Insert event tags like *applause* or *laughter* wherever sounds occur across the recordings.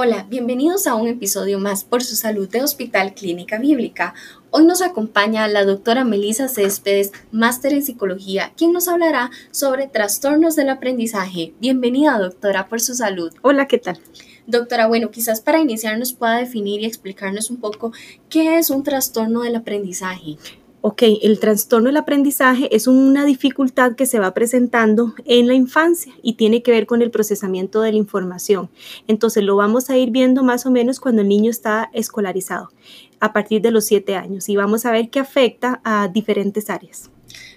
Hola, bienvenidos a un episodio más por su salud de Hospital Clínica Bíblica. Hoy nos acompaña la doctora Melisa Céspedes, máster en psicología, quien nos hablará sobre trastornos del aprendizaje. Bienvenida, doctora, por su salud. Hola, ¿qué tal? Doctora, bueno, quizás para iniciar nos pueda definir y explicarnos un poco qué es un trastorno del aprendizaje. Ok, el trastorno del aprendizaje es una dificultad que se va presentando en la infancia y tiene que ver con el procesamiento de la información. Entonces lo vamos a ir viendo más o menos cuando el niño está escolarizado, a partir de los siete años, y vamos a ver qué afecta a diferentes áreas.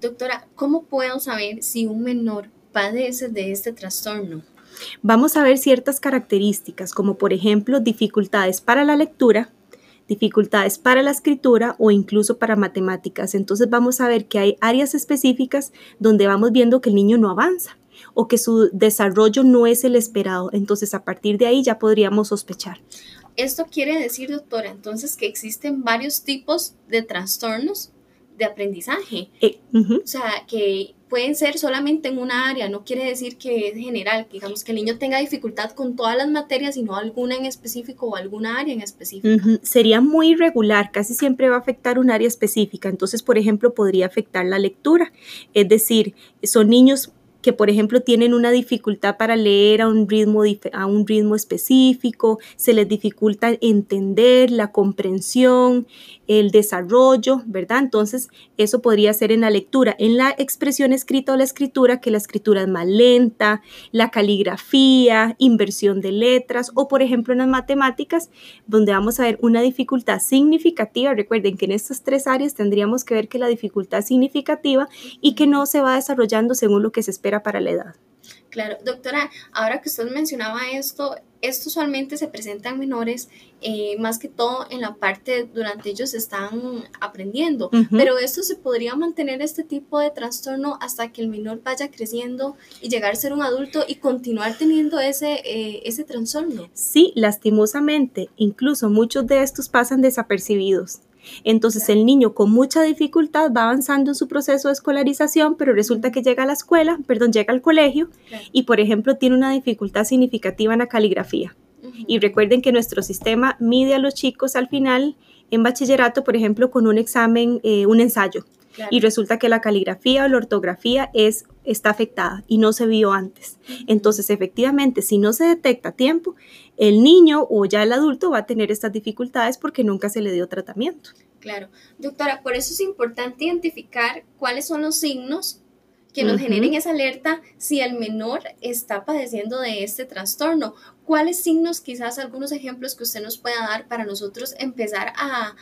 Doctora, ¿cómo puedo saber si un menor padece de este trastorno? Vamos a ver ciertas características, como por ejemplo dificultades para la lectura, dificultades para la escritura o incluso para matemáticas. Entonces vamos a ver que hay áreas específicas donde vamos viendo que el niño no avanza o que su desarrollo no es el esperado. Entonces a partir de ahí ya podríamos sospechar. Esto quiere decir, doctora, entonces que existen varios tipos de trastornos de aprendizaje. Eh, o sea, que pueden ser solamente en una área, no quiere decir que es general, digamos que el niño tenga dificultad con todas las materias, sino alguna en específico o alguna área en específico. Sería muy irregular, casi siempre va a afectar un área específica, entonces, por ejemplo, podría afectar la lectura, es decir, son niños que por ejemplo tienen una dificultad para leer a un ritmo, a un ritmo específico, se les dificulta entender la comprensión, el desarrollo, ¿verdad? Entonces, eso podría ser en la lectura. En la expresión escrita o la escritura, que la escritura es más lenta, la caligrafía, inversión de letras, o por ejemplo en las matemáticas, donde vamos a ver una dificultad significativa. Recuerden que en estas tres áreas tendríamos que ver que la dificultad es significativa y que no se va desarrollando según lo que se espera para la edad. Claro, doctora, ahora que usted mencionaba esto, esto usualmente se presenta en menores, eh, más que todo en la parte durante ellos están aprendiendo, pero esto se podría mantener este tipo de trastorno hasta que el menor vaya creciendo y llegar a ser un adulto y continuar teniendo ese, eh, ese trastorno. Sí, lastimosamente, incluso muchos de estos pasan desapercibidos. Entonces el niño con mucha dificultad va avanzando en su proceso de escolarización, pero resulta que llega a la escuela, perdón, llega al colegio y por ejemplo tiene una dificultad significativa en la caligrafía. Y recuerden que nuestro sistema mide a los chicos al final en bachillerato, por ejemplo, con un examen, eh, un ensayo. Y resulta que la caligrafía o la ortografía es, está afectada y no se vio antes. Entonces, efectivamente, si no se detecta a tiempo, el niño o ya el adulto va a tener estas dificultades porque nunca se le dio tratamiento. Claro. Doctora, por eso es importante identificar cuáles son los signos que nos generen esa alerta si el menor está padeciendo de este trastorno. ¿Cuáles signos, quizás algunos ejemplos que usted nos pueda dar para nosotros empezar a,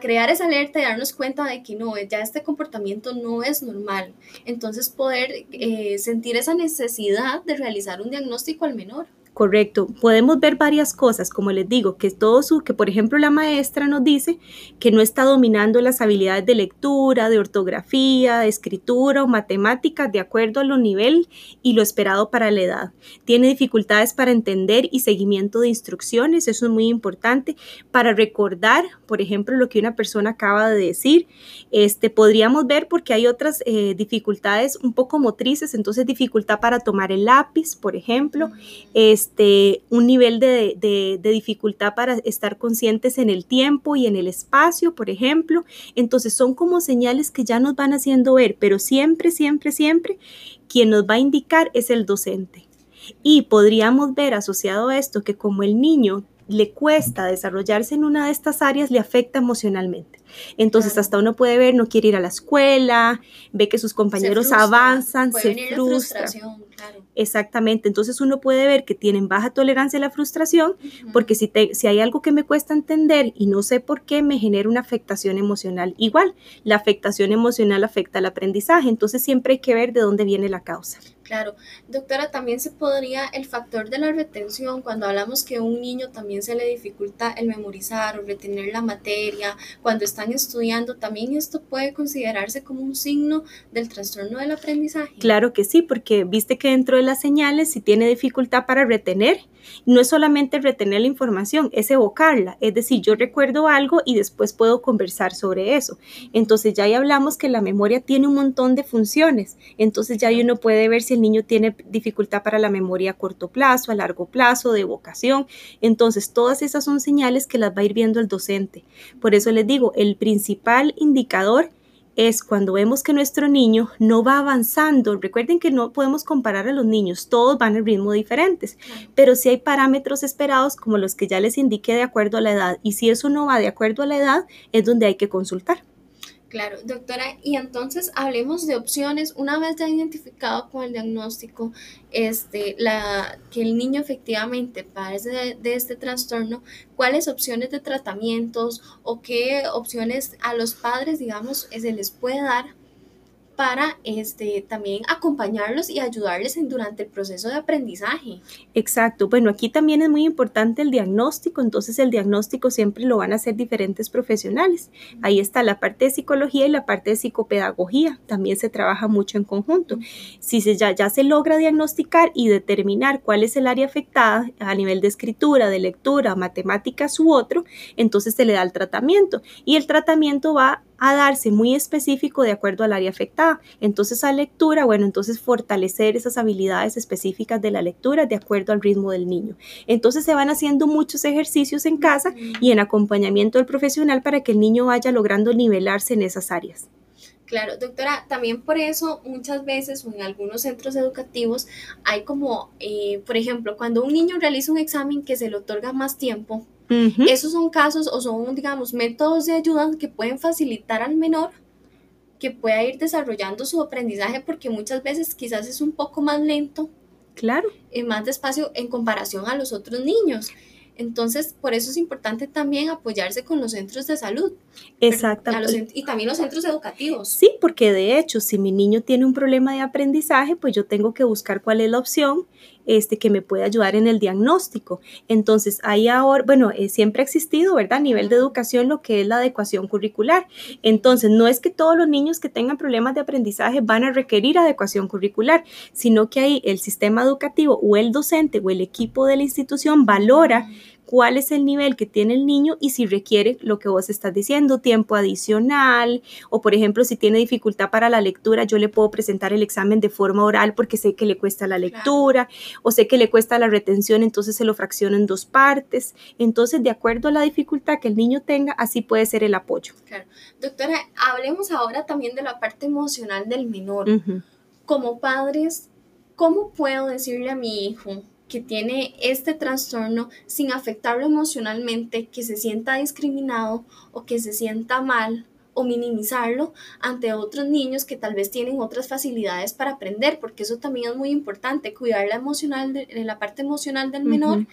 crear esa alerta y darnos cuenta de que no, ya este comportamiento no es normal? Entonces poder eh, sentir esa necesidad de realizar un diagnóstico al menor. Correcto. Podemos ver varias cosas, como les digo, que todo su, que por ejemplo la maestra nos dice que no está dominando las habilidades de lectura, de ortografía, de escritura o matemáticas de acuerdo a lo nivel y lo esperado para la edad. Tiene dificultades para entender y seguimiento de instrucciones, eso es muy importante. Para recordar, por ejemplo, lo que una persona acaba de decir, este, podríamos ver porque hay otras eh, dificultades un poco motrices, entonces dificultad para tomar el lápiz, por ejemplo. Este, un nivel de, dificultad para estar conscientes en el tiempo y en el espacio, por ejemplo. Entonces son como señales que ya nos van haciendo ver, pero siempre, siempre, siempre, quien nos va a indicar es el docente. Y podríamos ver asociado a esto que como el niño le cuesta desarrollarse en una de estas áreas, le afecta emocionalmente. Entonces, hasta uno puede ver, no quiere ir a la escuela, ve que sus compañeros avanzan, se frustra. Exactamente, entonces uno puede ver que tienen baja tolerancia a la frustración, porque si, si hay algo que me cuesta entender y no sé por qué, me genera una afectación emocional. Igual, la afectación emocional afecta al aprendizaje, entonces siempre hay que ver de dónde viene la causa. Claro, doctora, también se podría el factor de la retención, cuando hablamos que a un niño también se le dificulta el memorizar o retener la materia, cuando está estudiando, también esto puede considerarse como un signo del trastorno del aprendizaje. Claro que sí, porque viste que dentro de las señales, si tiene dificultad para retener, no es solamente retener la información, es evocarla. Es decir, yo recuerdo algo y después puedo conversar sobre eso. Entonces ya ahí hablamos que la memoria tiene un montón de funciones. Entonces ya uno puede ver si el niño tiene dificultad para la memoria a corto plazo, a largo plazo, de evocación. Entonces todas esas son señales que las va a ir viendo el docente. Por eso les digo, el principal indicador es cuando vemos que nuestro niño no va avanzando. Recuerden que no podemos comparar a los niños, todos van al ritmo diferentes, pero si hay parámetros esperados como los que ya les indiqué de acuerdo a la edad y si eso no va de acuerdo a la edad, es donde hay que consultar. Claro, doctora, y entonces hablemos de opciones. Una vez ya identificado con el diagnóstico este, la, que el niño efectivamente padece de, este trastorno, ¿cuáles opciones de tratamientos o qué opciones a los padres, digamos, se les puede dar para este, también acompañarlos y ayudarles en, durante el proceso de aprendizaje. Exacto. Bueno, aquí también es muy importante el diagnóstico, entonces el diagnóstico siempre lo van a hacer diferentes profesionales. Ahí está la parte de psicología y la parte de psicopedagogía, también se trabaja mucho en conjunto. Si se, ya, ya se logra diagnosticar y determinar cuál es el área afectada a nivel de escritura, de lectura, matemáticas u otro, entonces se le da el tratamiento y el tratamiento va a darse muy específico de acuerdo al área afectada. Entonces, a lectura, bueno, entonces fortalecer esas habilidades específicas de la lectura de acuerdo al ritmo del niño. Entonces, se van haciendo muchos ejercicios en casa y en acompañamiento del profesional para que el niño vaya logrando nivelarse en esas áreas. Claro, doctora, también por eso muchas veces en algunos centros educativos hay como, eh, por ejemplo, cuando un niño realiza un examen que se le otorga más tiempo, esos son casos o son, digamos, métodos de ayuda que pueden facilitar al menor que pueda ir desarrollando su aprendizaje porque muchas veces quizás es un poco más lento. Claro. Y más despacio en comparación a los otros niños. Entonces, por eso es importante también apoyarse con los centros de salud. Exactamente. Y también los centros educativos. Sí, porque de hecho, si mi niño tiene un problema de aprendizaje, pues yo tengo que buscar cuál es la opción este, que me puede ayudar en el diagnóstico. Entonces, ahí ahora, bueno, eh, siempre ha existido, ¿verdad? A nivel de educación, lo que es la adecuación curricular. Entonces, no es que todos los niños que tengan problemas de aprendizaje van a requerir adecuación curricular, sino que ahí el sistema educativo o el docente o el equipo de la institución valora cuál es el nivel que tiene el niño y si requiere lo que vos estás diciendo, tiempo adicional, o por ejemplo, si tiene dificultad para la lectura, yo le puedo presentar el examen de forma oral porque sé que le cuesta la lectura, o sé que le cuesta la retención, entonces se lo fracciono en dos partes. Entonces, de acuerdo a la dificultad que el niño tenga, así puede ser el apoyo. Claro. Doctora, hablemos ahora también de la parte emocional del menor. Como padres, ¿cómo puedo decirle a mi hijo? Que tiene este trastorno sin afectarlo emocionalmente, que se sienta discriminado o que se sienta mal o minimizarlo ante otros niños que tal vez tienen otras facilidades para aprender, porque eso también es muy importante, cuidar la emocional de, la parte emocional del menor.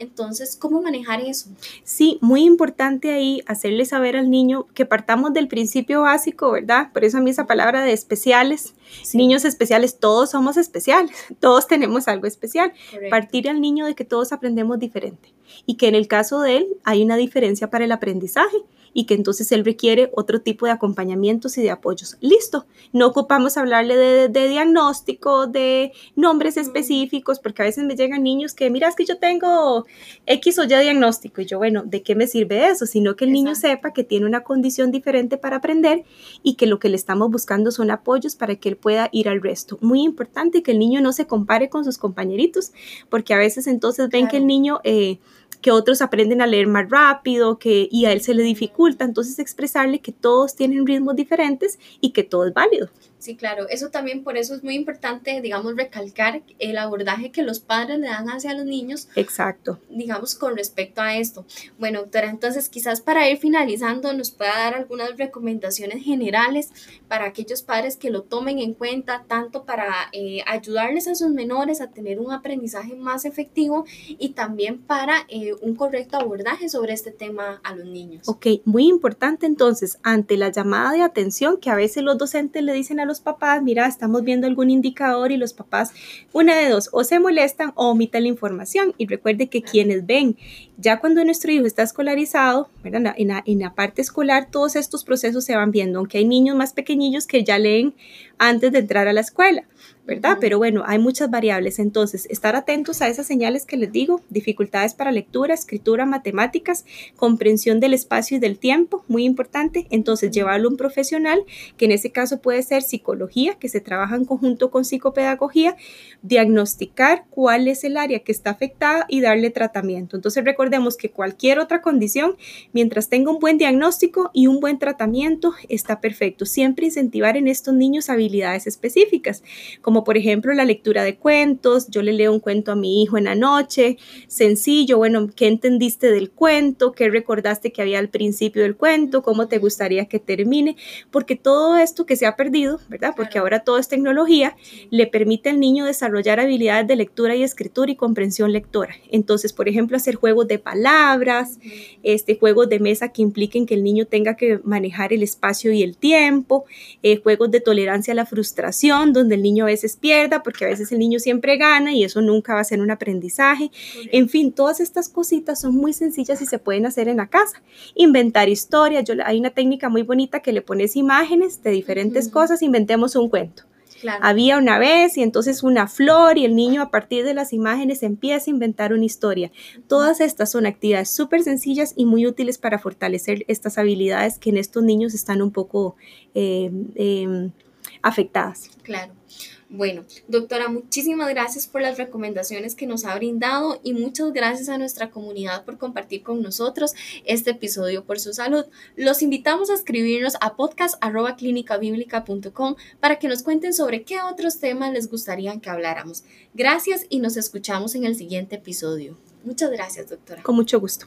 Entonces, ¿cómo manejar eso? Sí, muy importante ahí hacerle saber al niño que partamos del principio básico, ¿verdad? Por eso a mí esa palabra de especiales, niños especiales, todos somos especiales, *laughs* todos tenemos algo especial. Partir al niño de que todos aprendemos diferente y que en el caso de él hay una diferencia para el aprendizaje y que entonces él requiere otro tipo de acompañamientos y de apoyos. Listo, no ocupamos hablarle de, diagnóstico, de nombres específicos, porque a veces me llegan niños que, mira, es que yo tengo X o Y diagnóstico, y yo, bueno, ¿de qué me sirve eso? Sino que el niño sepa que tiene una condición diferente para aprender y que lo que le estamos buscando son apoyos para que él pueda ir al resto. Muy importante que el niño no se compare con sus compañeritos, porque a veces entonces ven que el niño... Eh, que otros aprenden a leer más rápido, que, y a él se le dificulta. Entonces expresarle que todos tienen ritmos diferentes y que todo es válido. Sí, claro, eso también por eso es muy importante, digamos, recalcar el abordaje que los padres le dan hacia los niños. Exacto. Digamos, con respecto a esto. Bueno, doctora, entonces quizás para ir finalizando nos pueda dar algunas recomendaciones generales para aquellos padres que lo tomen en cuenta, tanto para eh, ayudarles a sus menores a tener un aprendizaje más efectivo y también para eh, un correcto abordaje sobre este tema a los niños. Ok, muy importante entonces, ante la llamada de atención que a veces los docentes le dicen a los papás, mira, estamos viendo algún indicador y los papás, una de dos, o se molestan o omiten la información. Y recuerde que quienes ven, ya cuando nuestro hijo está escolarizado, En, la, en la parte escolar, todos estos procesos se van viendo, aunque hay niños más pequeñillos que ya leen antes de entrar a la escuela. ¿verdad? Pero bueno, hay muchas variables. Entonces, estar atentos a esas señales que les digo, dificultades para lectura, escritura, matemáticas, comprensión del espacio y del tiempo, muy importante. Entonces, llevarlo a un profesional, que en ese caso puede ser psicología, que se trabaja en conjunto con psicopedagogía, diagnosticar cuál es el área que está afectada y darle tratamiento. Entonces, recordemos que cualquier otra condición, mientras tenga un buen diagnóstico y un buen tratamiento, está perfecto. Siempre incentivar en estos niños habilidades específicas, como por ejemplo la lectura de cuentos, yo le leo un cuento a mi hijo en la noche, sencillo, bueno, ¿qué entendiste del cuento? ¿Qué recordaste que había al principio del cuento? ¿Cómo te gustaría que termine? Porque todo esto que se ha perdido, ¿verdad? Porque ahora todo es tecnología, le permite al niño desarrollar habilidades de lectura y escritura y comprensión lectora. Entonces, por ejemplo, hacer juegos de palabras, este, juegos de mesa que impliquen que el niño tenga que manejar el espacio y el tiempo, eh, juegos de tolerancia a la frustración, donde el niño a veces pierda, porque a veces el niño siempre gana y eso nunca va a ser un aprendizaje. En fin, todas estas cositas son muy sencillas y se pueden hacer en la casa. Inventar historias, yo, hay una técnica muy bonita que le pones imágenes de diferentes cosas, inventemos un cuento. Había una vez y entonces una flor y el niño a partir de las imágenes empieza a inventar una historia. Todas estas son actividades súper sencillas y muy útiles para fortalecer estas habilidades que en estos niños están un poco eh, em, afectadas. Claro. Bueno, doctora, muchísimas gracias por las recomendaciones que nos ha brindado y muchas gracias a nuestra comunidad por compartir con nosotros este episodio por su salud. Los invitamos a escribirnos a podcast.clinicabiblica.com para que nos cuenten sobre qué otros temas les gustaría que habláramos. Gracias y nos escuchamos en el siguiente episodio. Muchas gracias, doctora. Con mucho gusto.